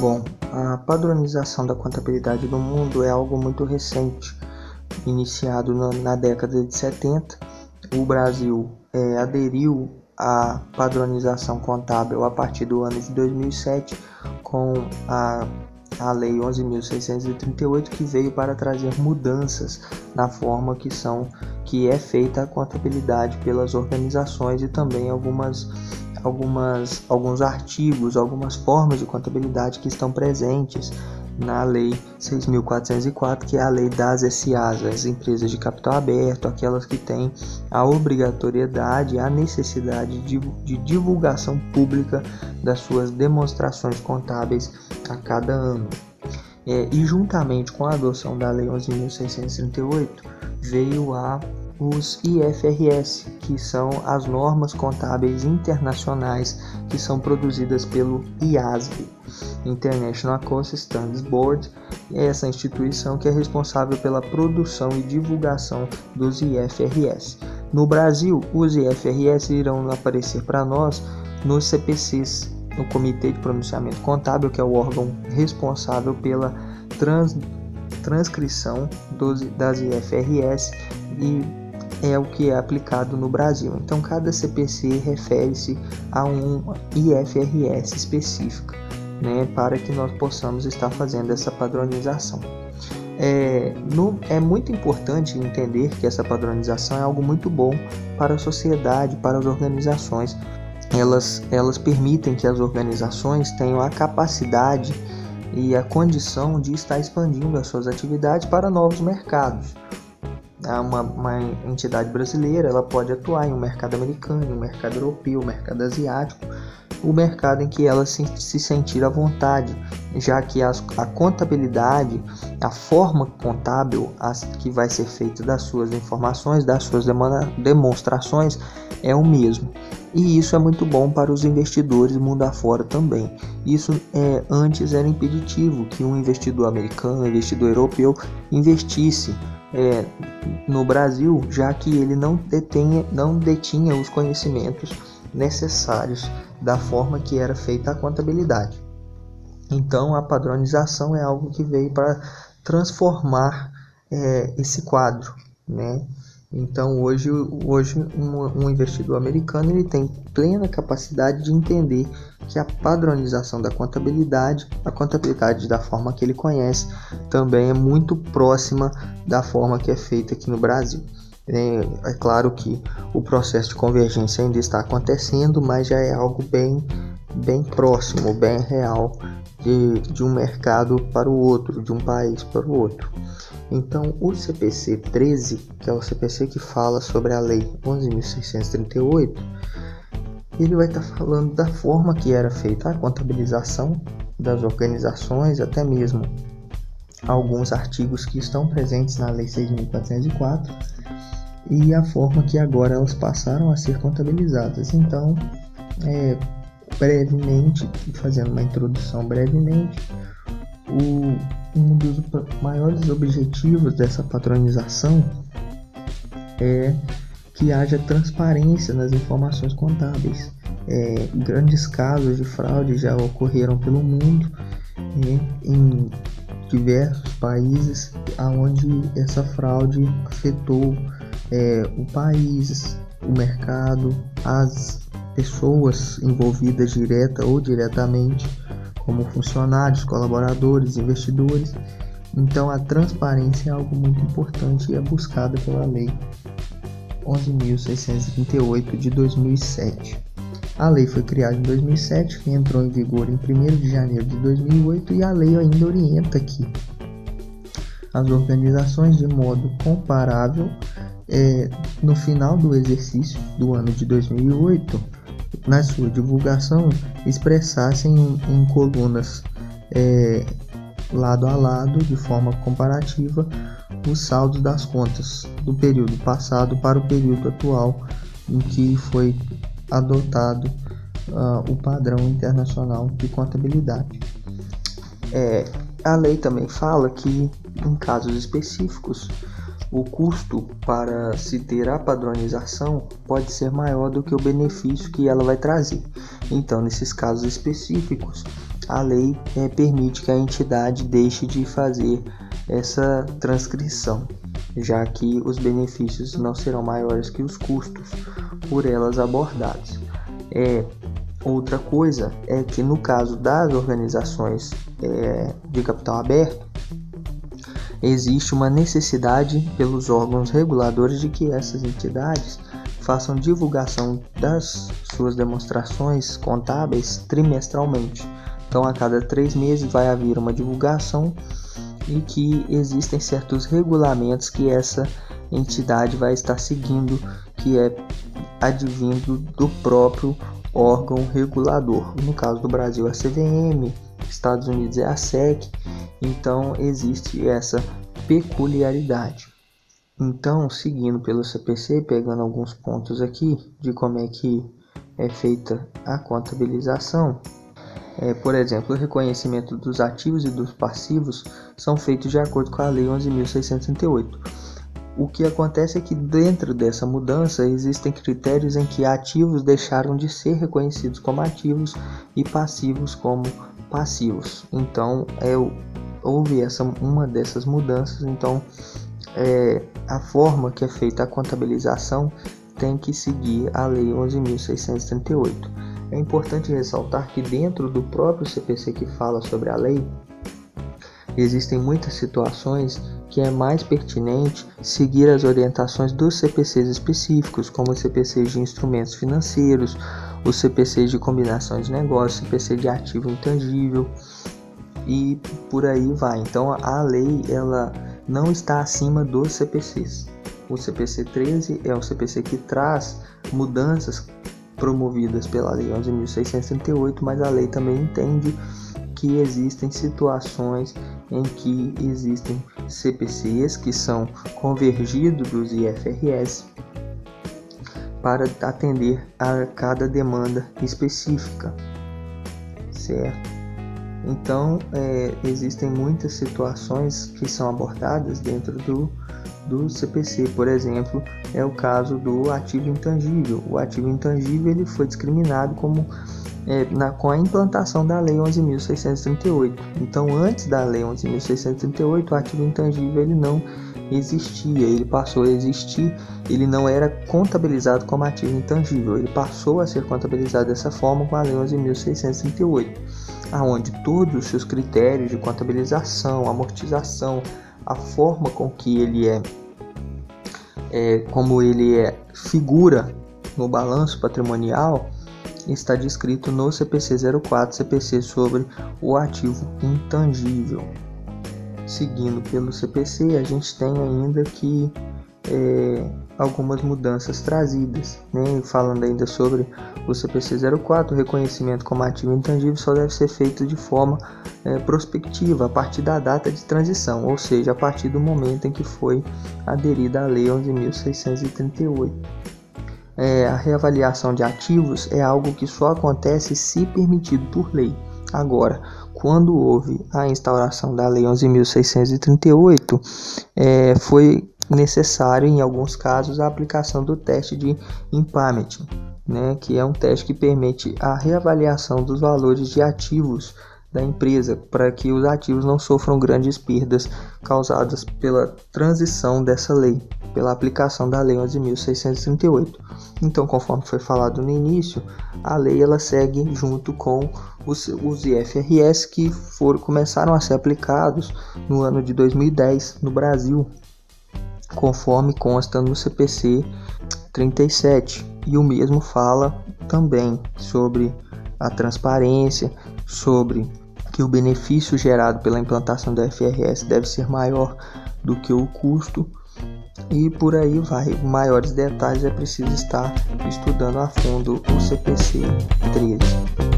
Bom, a padronização da contabilidade no mundo é algo muito recente, iniciado na, na década de 70. O Brasil é, aderiu à padronização contábil a partir do ano de 2007 com a, a Lei 11.638 que veio para trazer mudanças na forma que são que é feita a contabilidade pelas organizações e também algumas algumas, alguns artigos, algumas formas de contabilidade que estão presentes na Lei 6.404, que é a lei das SAs, as empresas de capital aberto, aquelas que têm a obrigatoriedade, a necessidade de, de divulgação pública das suas demonstrações contábeis a cada ano. É, e juntamente com a adoção da Lei 11.638, veio a os IFRS, que são as normas contábeis internacionais que são produzidas pelo IASB, International Accounting Standards Board, é essa instituição que é responsável pela produção e divulgação dos IFRS. No Brasil, os IFRS irão aparecer para nós nos CPCs, no Comitê de Pronunciamento Contábil, que é o órgão responsável pela trans, transcrição dos, das IFRS e é o que é aplicado no Brasil. Então, cada CPC refere-se a um IFRS específico, né, para que nós possamos estar fazendo essa padronização. É, no, é muito importante entender que essa padronização é algo muito bom para a sociedade, para as organizações. Elas, elas permitem que as organizações tenham a capacidade e a condição de estar expandindo as suas atividades para novos mercados uma, uma entidade brasileira ela pode atuar em um mercado americano, um mercado europeu, um mercado asiático, o mercado em que ela se, se sentir à vontade, já que as, a contabilidade, a forma contábil as, que vai ser feita das suas informações, das suas demonstrações, é o mesmo. E isso é muito bom para os investidores mundo afora também. Isso é, antes era impeditivo que um investidor americano, um investidor europeu investisse é, no Brasil, já que ele não, detenha, não detinha os conhecimentos necessários da forma que era feita a contabilidade. Então, a padronização é algo que veio para transformar é, esse quadro, né? Então hoje, hoje um, um, investidor americano ele tem plena capacidade de entender que a padronização da contabilidade, a contabilidade da forma que ele conhece, também é muito próxima da forma que é feita aqui no Brasil. É, é claro que o processo de convergência ainda está acontecendo, mas já é algo bem, bem próximo, bem real de, de um mercado para o outro, de um país para o outro. Então, o CPC 13, que é o CPC que fala sobre a Lei 11.638, ele vai estar tá falando da forma que era feita a contabilização das organizações, até mesmo alguns artigos que estão presentes na Lei 6.404 e a forma que agora elas passaram a ser contabilizadas. Então, é, brevemente, fazendo uma introdução brevemente, o, um dos maiores objetivos dessa patronização é que haja transparência nas informações contábeis. É, grandes casos de fraude já ocorreram pelo mundo, né, em diversos países, aonde essa fraude afetou é, o país, o mercado, as pessoas envolvidas direta ou diretamente como funcionários, colaboradores, investidores. Então a transparência é algo muito importante e é buscada pela Lei 11.638 de 2007. A lei foi criada em 2007, entrou em vigor em 1 de janeiro de 2008 e a lei ainda orienta que as organizações de modo comparável é, no final do exercício do ano de 2008 na sua divulgação expressassem em, colunas é, lado a lado, de forma comparativa, os saldos das contas do período passado para o período atual em que foi adotado uh, o padrão internacional de contabilidade. É, a lei também fala que, em casos específicos, o custo para se ter a padronização pode ser maior do que o benefício que ela vai trazer. Então, nesses casos específicos, a lei é, permite que a entidade deixe de fazer essa transcrição, já que os benefícios não serão maiores que os custos por elas abordados. É, outra coisa é que no caso das organizações é, de capital aberto, existe uma necessidade pelos órgãos reguladores de que essas entidades façam divulgação das suas demonstrações contábeis trimestralmente. Então, a cada três meses vai haver uma divulgação e que existem certos regulamentos que essa entidade vai estar seguindo, que é advindo do próprio órgão regulador. No caso do Brasil, a CVM, Estados Unidos é a SEC, então existe essa peculiaridade. Então, seguindo pelo CPC, pegando alguns pontos aqui de como é que é feita a contabilização, é, por exemplo, o reconhecimento dos ativos e dos passivos são feitos de acordo com a Lei 11.638. O que acontece é que dentro dessa mudança existem critérios em que ativos deixaram de ser reconhecidos como ativos e passivos como passivos. Então, é, houve essa uma dessas mudanças. Então, é, a forma que é feita a contabilização tem que seguir a Lei 11.638. É importante ressaltar que dentro do próprio CPC que fala sobre a lei, existem muitas situações que é mais pertinente seguir as orientações dos CPCs específicos, como os CPCs de instrumentos financeiros, os CPCs de combinações de negócios, CPC de ativo intangível e por aí vai. Então a lei ela não está acima dos CPCs. O CPC 13 é o CPC que traz mudanças promovidas pela Lei 11.638, mas a lei também entende que existem situações em que existem CPCs que são convergidos dos IFRS para atender a cada demanda específica, certo? Então, é, existem muitas situações que são abordadas dentro do, do CPC. Por exemplo, é o caso do ativo intangível. O ativo intangível ele foi discriminado como é, na, com a implantação da Lei 11.638. Então, antes da Lei 11.638, o ativo intangível ele não existia, ele passou a existir, ele não era contabilizado como ativo intangível, ele passou a ser contabilizado dessa forma com a Lei 11.638 aonde todos os seus critérios de contabilização, amortização, a forma com que ele é, é como ele é figura no balanço patrimonial está descrito no CPC 04, CPC sobre o ativo intangível. Seguindo pelo CPC, a gente tem ainda que é, algumas mudanças trazidas, né? falando ainda sobre o CPC 04, o reconhecimento como ativo intangível só deve ser feito de forma é, prospectiva a partir da data de transição, ou seja, a partir do momento em que foi aderida à Lei 11.638. É, a reavaliação de ativos é algo que só acontece se permitido por lei. Agora, quando houve a instauração da Lei 11.638, é, foi necessário, em alguns casos, a aplicação do teste de impairment, né, que é um teste que permite a reavaliação dos valores de ativos da empresa para que os ativos não sofram grandes perdas causadas pela transição dessa lei, pela aplicação da lei 11.638. Então, conforme foi falado no início, a lei ela segue junto com os, os IFRS que foram, começaram a ser aplicados no ano de 2010 no Brasil, conforme consta no CPC 37. E o mesmo fala também sobre a transparência, sobre que o benefício gerado pela implantação da FRS deve ser maior do que o custo e por aí vai. Maiores detalhes é preciso estar estudando a fundo o CPC 13.